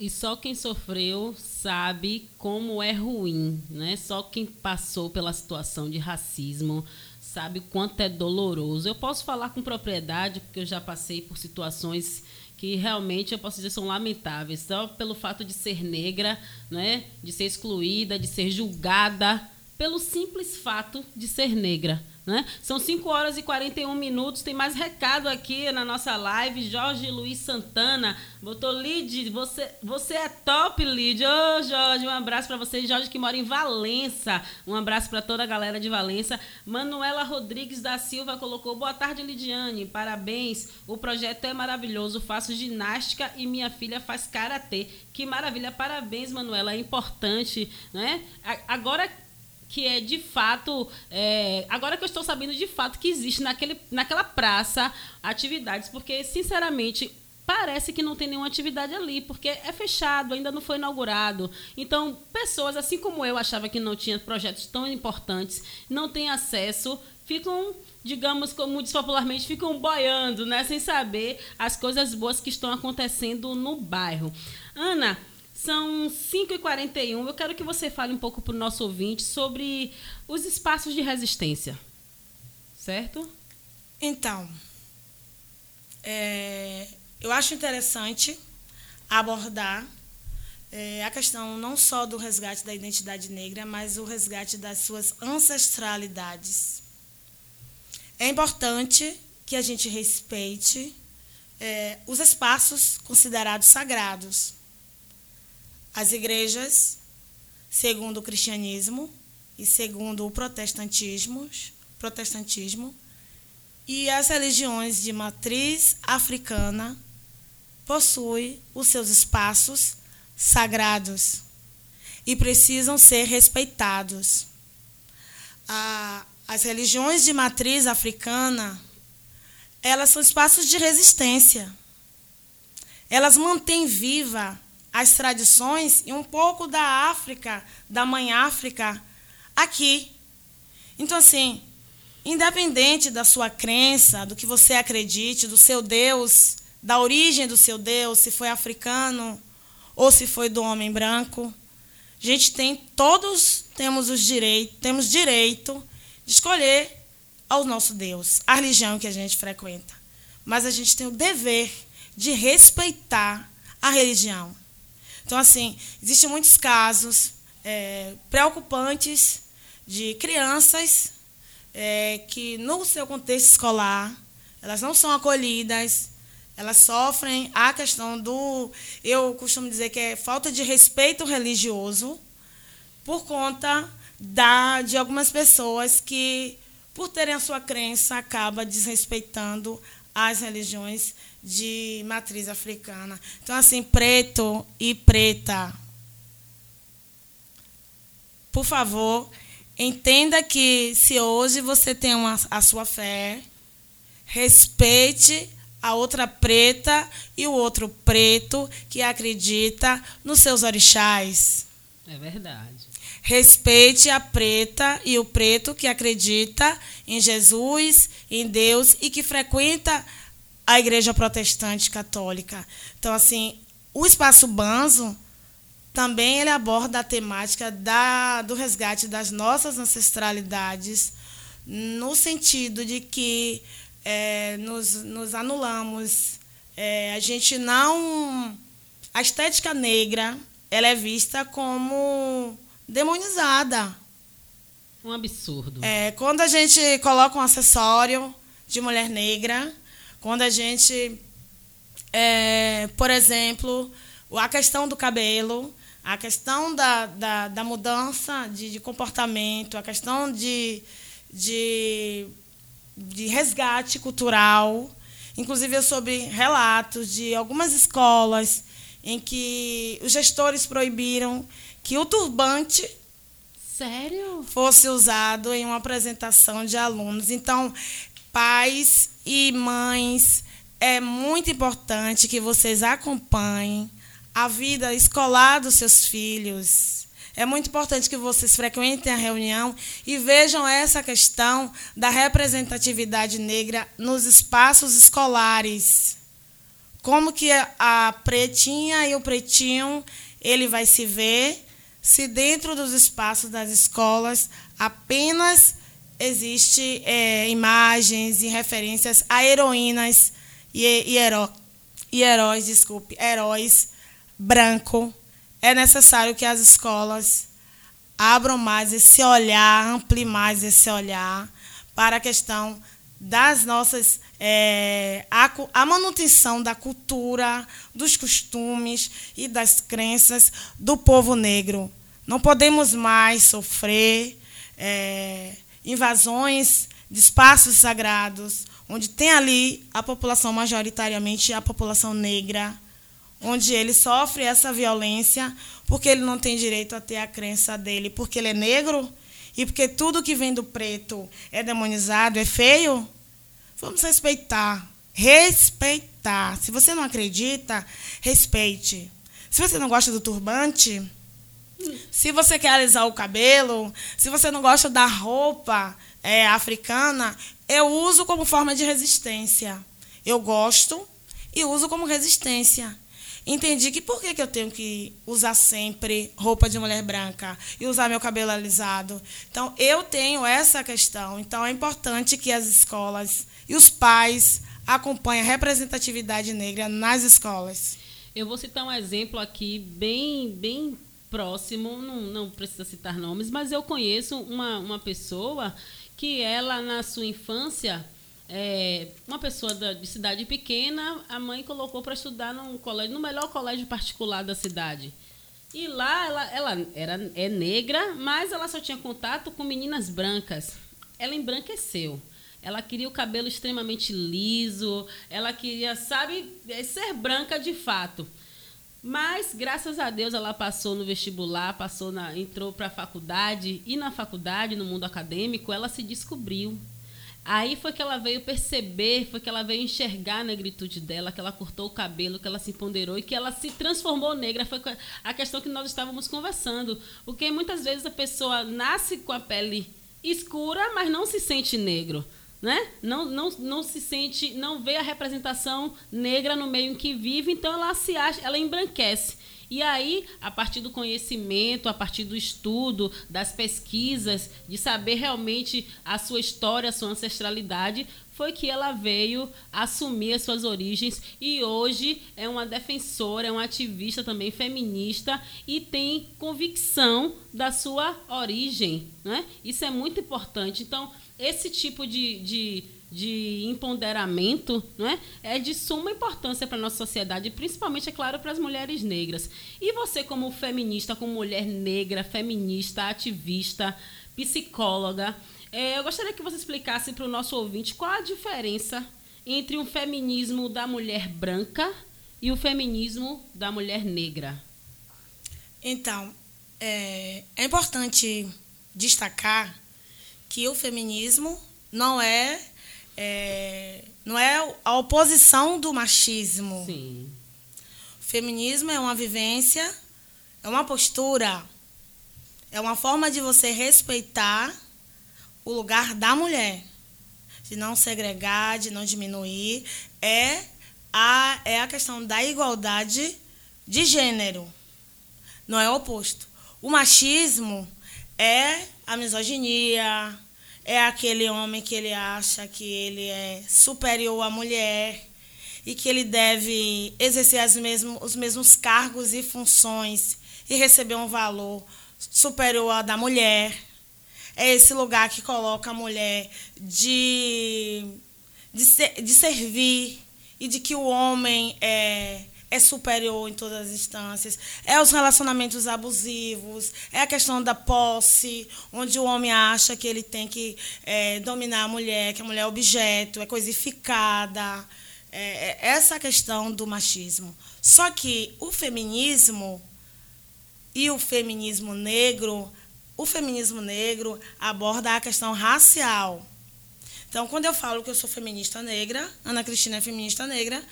E só quem sofreu sabe como é ruim, né? Só quem passou pela situação de racismo sabe quanto é doloroso. Eu posso falar com propriedade porque eu já passei por situações que realmente eu posso dizer são lamentáveis, só pelo fato de ser negra, né? De ser excluída, de ser julgada pelo simples fato de ser negra. Né? São 5 horas e 41 minutos. Tem mais recado aqui na nossa live. Jorge Luiz Santana botou Lid, você, você é top, Lid. Ô, oh, Jorge, um abraço para você. Jorge que mora em Valença. Um abraço para toda a galera de Valença. Manuela Rodrigues da Silva colocou: Boa tarde, Lidiane. Parabéns. O projeto é maravilhoso. Faço ginástica e minha filha faz karatê. Que maravilha. Parabéns, Manuela. É importante, né? Agora que é de fato. É, agora que eu estou sabendo de fato que existe naquele, naquela praça atividades, porque, sinceramente, parece que não tem nenhuma atividade ali, porque é fechado, ainda não foi inaugurado. Então, pessoas, assim como eu, achava que não tinha projetos tão importantes, não têm acesso, ficam, digamos, como diz popularmente, ficam boiando, né? Sem saber as coisas boas que estão acontecendo no bairro. Ana. São 5h41. Eu quero que você fale um pouco para o nosso ouvinte sobre os espaços de resistência. Certo? Então, é, eu acho interessante abordar é, a questão não só do resgate da identidade negra, mas o resgate das suas ancestralidades. É importante que a gente respeite é, os espaços considerados sagrados as igrejas, segundo o cristianismo e segundo o protestantismo, protestantismo e as religiões de matriz africana possuem os seus espaços sagrados e precisam ser respeitados. as religiões de matriz africana, elas são espaços de resistência. Elas mantêm viva as tradições e um pouco da África, da mãe África, aqui. Então, assim, independente da sua crença, do que você acredite, do seu Deus, da origem do seu Deus, se foi africano ou se foi do homem branco, a gente tem, todos temos os direitos, temos direito de escolher ao nosso Deus, a religião que a gente frequenta. Mas a gente tem o dever de respeitar a religião. Então, assim, existem muitos casos é, preocupantes de crianças é, que, no seu contexto escolar, elas não são acolhidas, elas sofrem a questão do. Eu costumo dizer que é falta de respeito religioso por conta da, de algumas pessoas que, por terem a sua crença, acaba desrespeitando as religiões de matriz africana. Então, assim, preto e preta, por favor, entenda que se hoje você tem uma, a sua fé, respeite a outra preta e o outro preto que acredita nos seus orixás. É verdade. Respeite a preta e o preto que acredita em Jesus, em Deus e que frequenta a igreja protestante católica. Então, assim, o espaço Banzo também ele aborda a temática da, do resgate das nossas ancestralidades, no sentido de que é, nos, nos anulamos, é, a gente não. A estética negra ela é vista como demonizada. Um absurdo. É, quando a gente coloca um acessório de mulher negra, quando a gente, é, por exemplo, a questão do cabelo, a questão da, da, da mudança de, de, comportamento, a questão de, de, de resgate cultural. Inclusive, eu soube relatos de algumas escolas em que os gestores proibiram que o turbante Sério? fosse usado em uma apresentação de alunos. Então, pais e mães, é muito importante que vocês acompanhem a vida escolar dos seus filhos. É muito importante que vocês frequentem a reunião e vejam essa questão da representatividade negra nos espaços escolares. Como que a pretinha e o pretinho ele vai se ver se dentro dos espaços das escolas apenas existe é, imagens e referências a heroínas e, e, heró, e heróis, desculpe, heróis branco, é necessário que as escolas abram mais esse olhar, ampliem mais esse olhar para a questão das nossas é, a, a, manutenção da cultura, dos costumes e das crenças do povo negro. Não podemos mais sofrer é, invasões de espaços sagrados, onde tem ali a população majoritariamente a população negra, onde ele sofre essa violência porque ele não tem direito a ter a crença dele, porque ele é negro e porque tudo que vem do preto é demonizado, é feio. Vamos respeitar. Respeitar. Se você não acredita, respeite. Se você não gosta do turbante, se você quer alisar o cabelo, se você não gosta da roupa é, africana, eu uso como forma de resistência. Eu gosto e uso como resistência. Entendi que por que, que eu tenho que usar sempre roupa de mulher branca e usar meu cabelo alisado? Então, eu tenho essa questão. Então, é importante que as escolas e os pais acompanhem a representatividade negra nas escolas. Eu vou citar um exemplo aqui bem, bem próximo, não, não precisa citar nomes, mas eu conheço uma, uma pessoa que ela, na sua infância, é, uma pessoa da, de cidade pequena, a mãe colocou para estudar num colégio, no melhor colégio particular da cidade. E lá ela, ela era, é negra, mas ela só tinha contato com meninas brancas. Ela embranqueceu. Ela queria o cabelo extremamente liso, ela queria, sabe, ser branca de fato. Mas, graças a Deus, ela passou no vestibular, passou na, entrou para a faculdade, e na faculdade, no mundo acadêmico, ela se descobriu. Aí foi que ela veio perceber, foi que ela veio enxergar a negritude dela, que ela cortou o cabelo, que ela se empoderou e que ela se transformou negra. Foi a questão que nós estávamos conversando. Porque muitas vezes a pessoa nasce com a pele escura, mas não se sente negro né? Não, não, não se sente, não vê a representação negra no meio em que vive, então ela se acha, ela embranquece. E aí, a partir do conhecimento, a partir do estudo, das pesquisas, de saber realmente a sua história, a sua ancestralidade, foi que ela veio assumir as suas origens e hoje é uma defensora, é uma ativista também feminista e tem convicção da sua origem. Né? Isso é muito importante. Então, esse tipo de, de, de empoderamento não é? é de suma importância para a nossa sociedade, principalmente, é claro, para as mulheres negras. E você, como feminista, como mulher negra, feminista, ativista, psicóloga, é, eu gostaria que você explicasse para o nosso ouvinte qual a diferença entre o feminismo da mulher branca e o feminismo da mulher negra. Então, é, é importante destacar que o feminismo não é, é não é a oposição do machismo. Sim. O feminismo é uma vivência, é uma postura, é uma forma de você respeitar o lugar da mulher, de não segregar, de não diminuir, é a, é a questão da igualdade de gênero. não é o oposto. O machismo é a misoginia, é aquele homem que ele acha que ele é superior à mulher e que ele deve exercer as os mesmos cargos e funções e receber um valor superior ao da mulher. É esse lugar que coloca a mulher de, de, de servir e de que o homem é é superior em todas as instâncias, é os relacionamentos abusivos, é a questão da posse, onde o homem acha que ele tem que é, dominar a mulher, que a mulher é objeto, é coisificada. É, é essa questão do machismo. Só que o feminismo e o feminismo negro, o feminismo negro aborda a questão racial. Então, quando eu falo que eu sou feminista negra, Ana Cristina é feminista negra,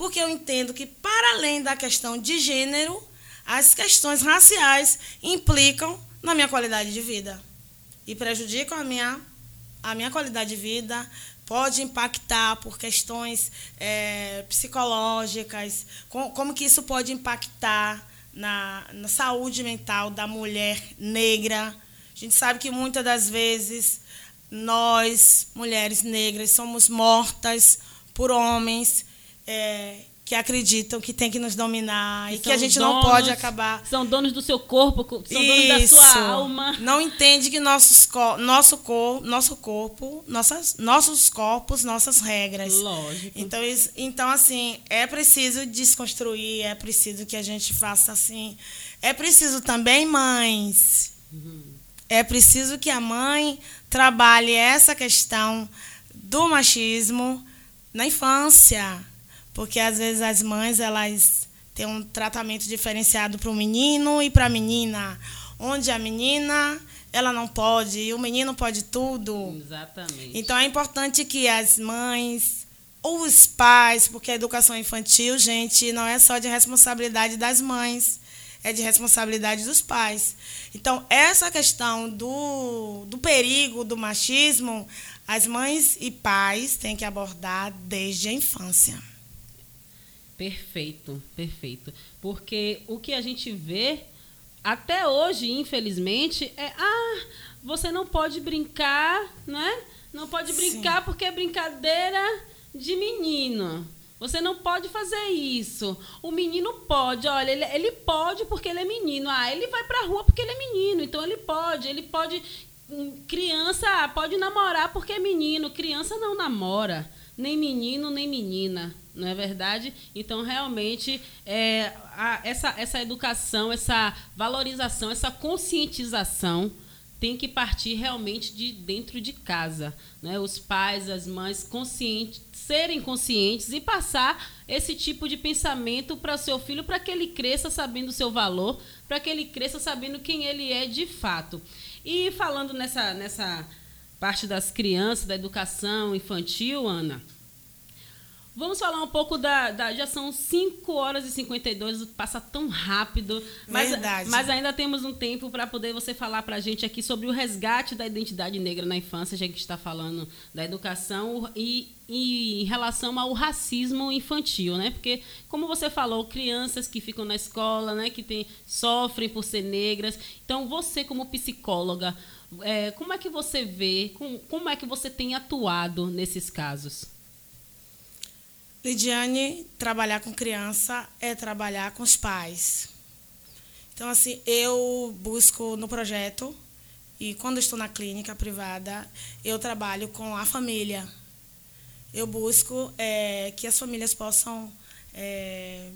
porque eu entendo que, para além da questão de gênero, as questões raciais implicam na minha qualidade de vida e prejudicam a minha, a minha qualidade de vida, pode impactar por questões é, psicológicas, com, como que isso pode impactar na, na saúde mental da mulher negra. A gente sabe que muitas das vezes nós, mulheres negras, somos mortas por homens é, que acreditam que tem que nos dominar e, que a gente donos, não pode acabar. São donos do seu corpo, são Isso. donos da sua alma. Não entende que nossos, nosso, cor, nosso corpo, nossas, nossos corpos, nossas regras. Lógico. Então, então, assim, é preciso desconstruir, é preciso que a gente faça assim. É preciso também, mães. Uhum. É preciso que a mãe trabalhe essa questão do machismo na infância porque às vezes as mães elas têm um tratamento diferenciado para o menino e para a menina, onde a menina ela não pode e o menino pode tudo. Exatamente. Então é importante que as mães ou os pais, porque a educação infantil, gente, não é só de responsabilidade das mães, é de responsabilidade dos pais. Então, essa questão do, do perigo do machismo, as mães e pais têm que abordar desde a infância. Perfeito, perfeito. Porque o que a gente vê até hoje, infelizmente, é ah, você não pode brincar, né? Não pode brincar Sim. porque é brincadeira de menino. Você não pode fazer isso. O menino pode, olha, ele, ele pode porque ele é menino. Ah, ele vai pra rua porque ele é menino, então ele pode. Ele pode. Hum, criança pode namorar porque é menino. Criança não namora. Nem menino, nem menina não é verdade? Então, realmente, é, a, essa, essa educação, essa valorização, essa conscientização tem que partir realmente de dentro de casa. Né? Os pais, as mães conscientes, serem conscientes e passar esse tipo de pensamento para seu filho, para que ele cresça sabendo o seu valor, para que ele cresça sabendo quem ele é de fato. E falando nessa, nessa parte das crianças, da educação infantil, Ana, Vamos falar um pouco da, da. Já são 5 horas e 52, passa tão rápido. Mas, Verdade. mas ainda temos um tempo para poder você falar para a gente aqui sobre o resgate da identidade negra na infância, já que está falando da educação e, e em relação ao racismo infantil, né? Porque, como você falou, crianças que ficam na escola, né, que tem, sofrem por ser negras. Então, você, como psicóloga, é, como é que você vê, como, como é que você tem atuado nesses casos? Lidiane, trabalhar com criança é trabalhar com os pais. Então, assim, eu busco no projeto e quando estou na clínica privada, eu trabalho com a família. Eu busco é, que as famílias possam é,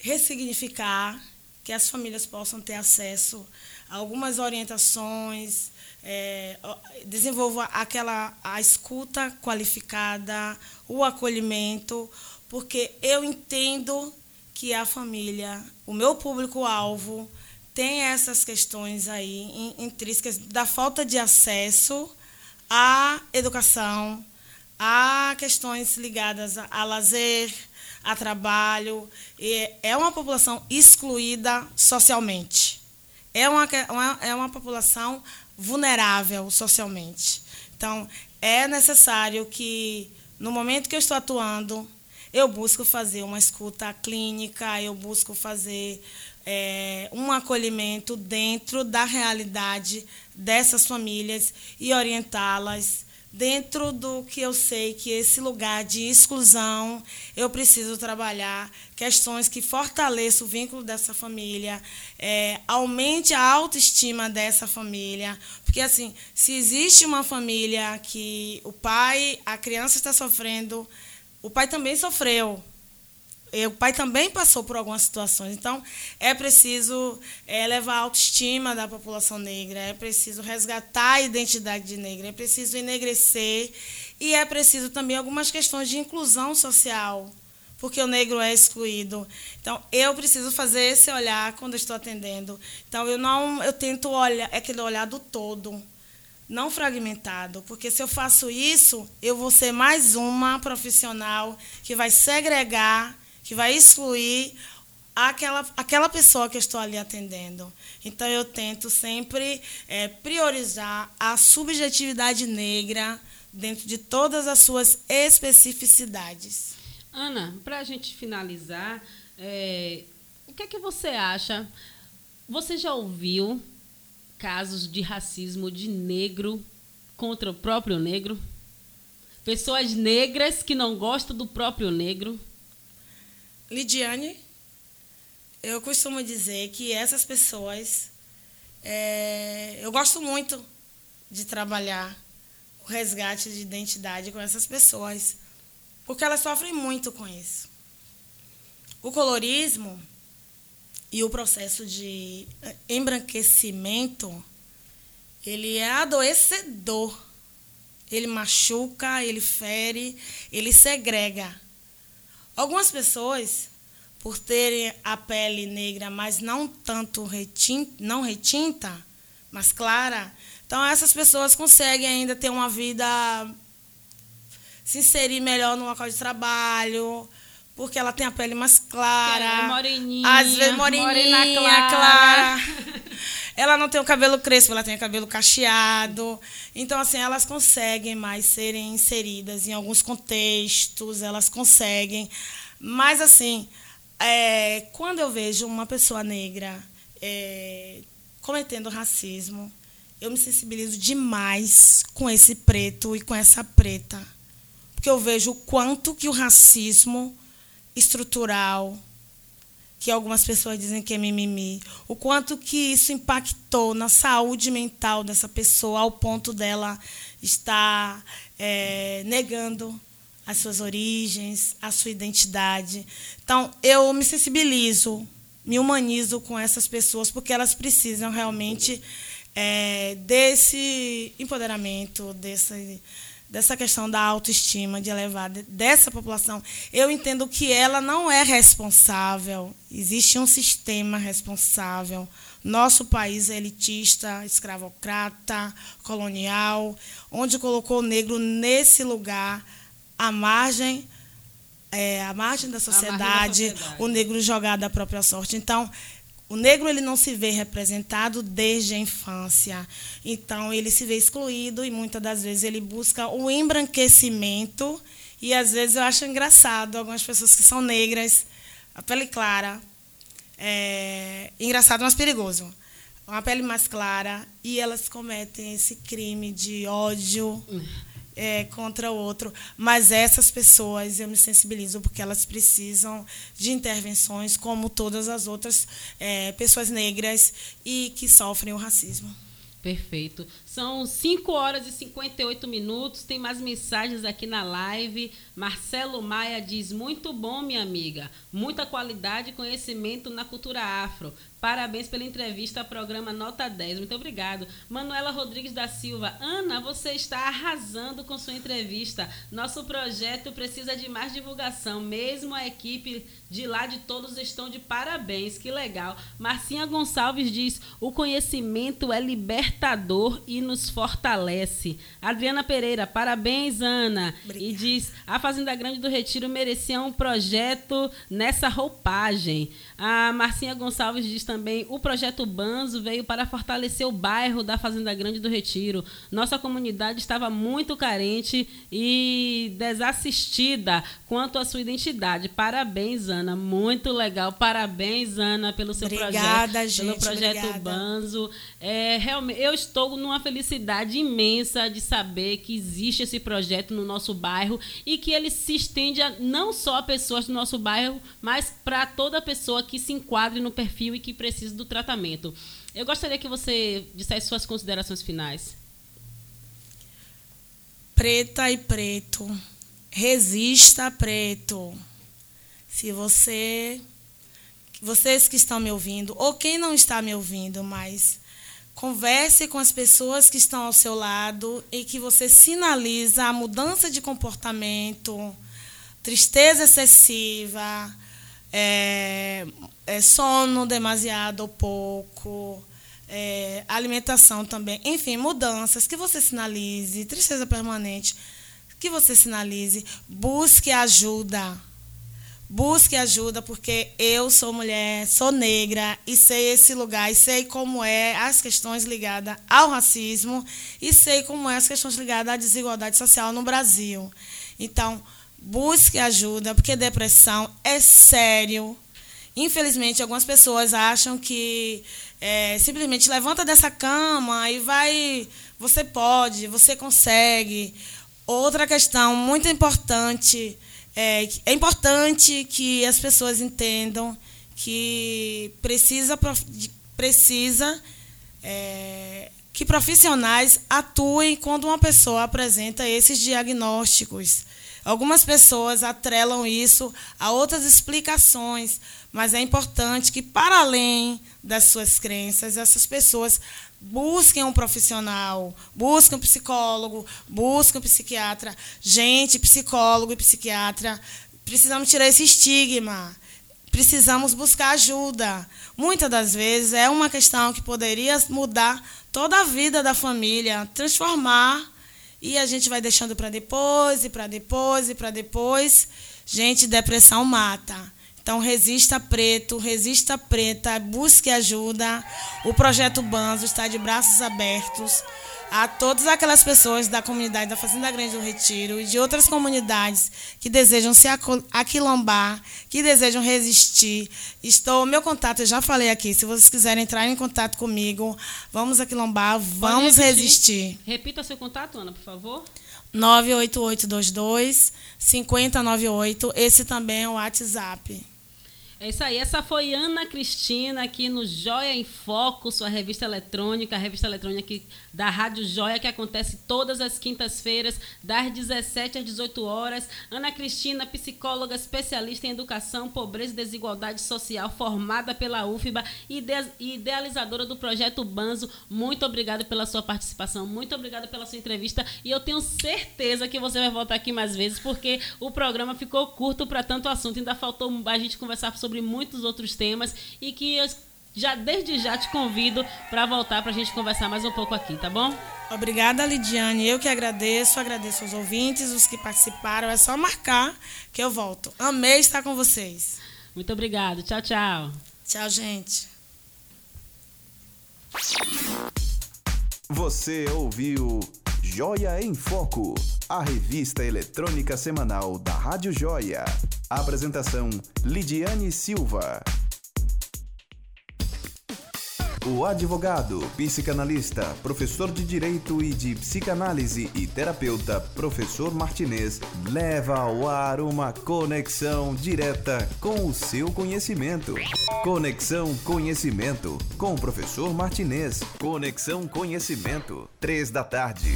ressignificar, que as famílias possam ter acesso a algumas orientações, é, desenvolva aquela a escuta qualificada, o acolhimento, porque eu entendo que a família, o meu público-alvo, tem essas questões aí intrínsecas da falta de acesso à educação, a questões ligadas a, a lazer, a trabalho. E é uma população excluída socialmente. É uma, é uma população vulnerável socialmente. Então, é necessário que, no momento que eu estou atuando, eu busco fazer uma escuta clínica, eu busco fazer é, um acolhimento dentro da realidade dessas famílias e orientá-las dentro do que eu sei que esse lugar de exclusão, eu preciso trabalhar questões que fortaleçam o vínculo dessa família, é, aumente a autoestima dessa família. Porque, assim, se existe uma família que o pai, a criança está sofrendo, o pai também sofreu. O pai também passou por algumas situações. Então, é preciso é, levar a autoestima da população negra, é preciso resgatar a identidade de negra, é preciso enegrecer e é preciso também algumas questões de inclusão social, porque o negro é excluído. Então, eu preciso fazer esse olhar quando estou atendendo. Então, eu não, eu tento olhar é aquele olhar do todo, não fragmentado, porque se eu faço isso, eu vou ser mais uma profissional que vai segregar que vai excluir aquela, aquela pessoa que eu estou ali atendendo. Então, eu tento sempre é, priorizar a subjetividade negra dentro de todas as suas especificidades. Ana, para a gente finalizar, é, o que é que você acha? Você já ouviu casos de racismo de negro contra o próprio negro? Pessoas negras que não gostam do próprio negro? Lidiane, eu costumo dizer que essas pessoas. É, eu gosto muito de trabalhar o resgate de identidade com essas pessoas, porque elas sofrem muito com isso. O colorismo e o processo de embranquecimento, ele é adoecedor. Ele machuca, ele fere, ele segrega. Algumas pessoas, por terem a pele negra, mas não tanto retinta, não retinta, mas clara, então essas pessoas conseguem ainda ter uma vida se inserir melhor no local de trabalho, porque ela tem a pele mais clara. É moreninha. Às vezes moreninha, clara. clara. [laughs] ela não tem o cabelo crespo, ela tem o cabelo cacheado. Então, assim, elas conseguem mais serem inseridas em alguns contextos, elas conseguem. Mas, assim, é, quando eu vejo uma pessoa negra é, cometendo racismo, eu me sensibilizo demais com esse preto e com essa preta. Porque eu vejo o quanto que o racismo estrutural, que algumas pessoas dizem que é mimimi, o quanto que isso impactou na saúde mental dessa pessoa ao ponto dela estar é, negando as suas origens, a sua identidade. Então, eu me sensibilizo, me humanizo com essas pessoas, porque elas precisam realmente é, desse empoderamento, desse dessa questão da autoestima, de elevar dessa população, eu entendo que ela não é responsável. Existe um sistema responsável. Nosso país é elitista, escravocrata, colonial, onde colocou o negro nesse lugar, à margem, é, à margem da sociedade, da sociedade, o negro jogado à própria sorte. Então, o negro ele não se vê representado desde a infância. Então, ele se vê excluído e muitas das vezes ele busca o embranquecimento. E às vezes eu acho engraçado algumas pessoas que são negras, a pele clara. É, engraçado, mas perigoso. Uma pele mais clara e elas cometem esse crime de ódio. É, contra o outro. Mas essas pessoas eu me sensibilizo porque elas precisam de intervenções, como todas as outras é, pessoas negras e que sofrem o racismo. Perfeito. São 5 horas e 58 minutos. Tem mais mensagens aqui na live. Marcelo Maia diz: Muito bom, minha amiga. Muita qualidade e conhecimento na cultura afro. Parabéns pela entrevista ao programa Nota 10. Muito obrigado. Manuela Rodrigues da Silva. Ana, você está arrasando com sua entrevista. Nosso projeto precisa de mais divulgação. Mesmo a equipe de lá de todos estão de parabéns. Que legal. Marcinha Gonçalves diz: o conhecimento é libertador e nos fortalece. Adriana Pereira, parabéns, Ana. Obrigada. E diz: a Fazenda Grande do Retiro merecia um projeto nessa roupagem. A Marcinha Gonçalves diz também o projeto Banzo veio para fortalecer o bairro da Fazenda Grande do Retiro. Nossa comunidade estava muito carente e desassistida quanto à sua identidade. Parabéns, Ana. Muito legal. Parabéns, Ana, pelo seu obrigada, projeto. Gente, pelo projeto obrigada. Banzo. É, realmente, eu estou numa felicidade imensa de saber que existe esse projeto no nosso bairro e que ele se estende a, não só a pessoas do nosso bairro, mas para toda pessoa que se enquadre no perfil e que precisa do tratamento. Eu gostaria que você dissesse suas considerações finais. Preta e preto, resista preto. Se você, vocês que estão me ouvindo, ou quem não está me ouvindo, mas converse com as pessoas que estão ao seu lado e que você sinaliza a mudança de comportamento, tristeza excessiva, é, é, sono demasiado ou pouco, é, alimentação também, enfim, mudanças que você sinalize, tristeza permanente, que você sinalize, busque ajuda. Busque ajuda, porque eu sou mulher, sou negra e sei esse lugar, e sei como é as questões ligadas ao racismo e sei como é as questões ligadas à desigualdade social no Brasil. Então, busque ajuda, porque depressão é sério. Infelizmente, algumas pessoas acham que é, simplesmente levanta dessa cama e vai. Você pode, você consegue. Outra questão muito importante é, é importante que as pessoas entendam que precisa precisa é, que profissionais atuem quando uma pessoa apresenta esses diagnósticos. Algumas pessoas atrelam isso a outras explicações, mas é importante que, para além das suas crenças, essas pessoas busquem um profissional, busquem um psicólogo, busquem um psiquiatra. Gente, psicólogo e psiquiatra, precisamos tirar esse estigma. Precisamos buscar ajuda. Muitas das vezes é uma questão que poderia mudar toda a vida da família, transformar e a gente vai deixando para depois, e para depois, e para depois. Gente, depressão mata. Então, resista preto, resista preta, busque ajuda. O projeto Banzo está de braços abertos a todas aquelas pessoas da comunidade da Fazenda Grande do Retiro e de outras comunidades que desejam se aquilombar, que desejam resistir. Estou, meu contato, eu já falei aqui, se vocês quiserem entrar em contato comigo, vamos aquilombar, vamos resistir. Repita seu contato, Ana, por favor. 98822 5098, esse também é o WhatsApp. É isso aí. Essa foi Ana Cristina aqui no Joia em Foco, sua revista eletrônica, a revista eletrônica da Rádio Joia, que acontece todas as quintas-feiras, das 17 às 18 horas. Ana Cristina, psicóloga especialista em educação, pobreza e desigualdade social, formada pela UFBA e idealizadora do projeto Banzo. Muito obrigada pela sua participação, muito obrigada pela sua entrevista. E eu tenho certeza que você vai voltar aqui mais vezes, porque o programa ficou curto para tanto assunto. Ainda faltou a gente conversar sobre sobre muitos outros temas e que eu já desde já te convido para voltar para a gente conversar mais um pouco aqui, tá bom? Obrigada, Lidiane. Eu que agradeço, agradeço aos ouvintes, os que participaram. É só marcar que eu volto. Amei estar com vocês. Muito obrigado. Tchau, tchau. Tchau, gente. Você ouviu Joia em Foco, a revista eletrônica semanal da Rádio Joia. Apresentação: Lidiane Silva. O advogado, psicanalista, professor de direito e de psicanálise e terapeuta, professor Martinez, leva ao ar uma conexão direta com o seu conhecimento. Conexão Conhecimento, com o professor Martinez. Conexão Conhecimento, três da tarde.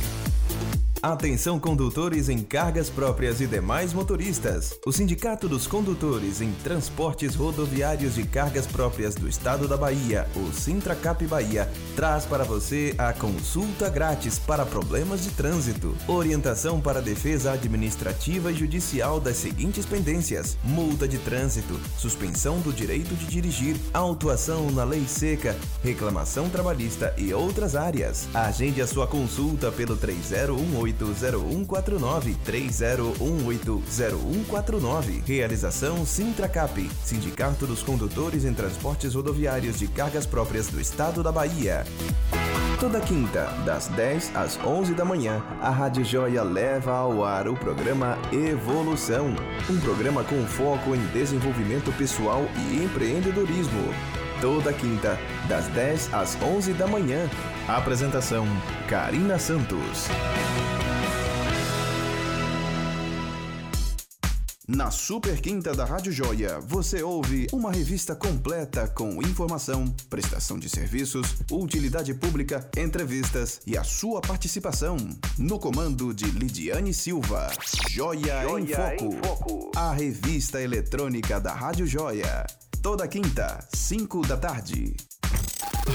Atenção condutores em cargas próprias e demais motoristas. O Sindicato dos Condutores em Transportes Rodoviários de Cargas Próprias do Estado da Bahia, o Sintracap Bahia, traz para você a consulta grátis para problemas de trânsito. Orientação para defesa administrativa e judicial das seguintes pendências: multa de trânsito, suspensão do direito de dirigir, autuação na lei seca, reclamação trabalhista e outras áreas. Agende a sua consulta pelo 3018 30180149. 30180149. Realização Sintracap, Sindicato dos Condutores em Transportes Rodoviários de Cargas Próprias do Estado da Bahia. Toda quinta, das 10 às 11 da manhã, a Rádio Joia leva ao ar o programa Evolução, um programa com foco em desenvolvimento pessoal e empreendedorismo. Toda quinta, das 10 às 11 da manhã. Apresentação: Karina Santos. Na Super Quinta da Rádio Joia, você ouve uma revista completa com informação, prestação de serviços, utilidade pública, entrevistas e a sua participação. No comando de Lidiane Silva. Joia, Joia em, Foco, em Foco. A revista eletrônica da Rádio Joia. Toda quinta, 5 da tarde.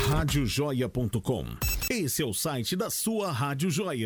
Radiojoia.com. Esse é o site da sua Rádio Joia.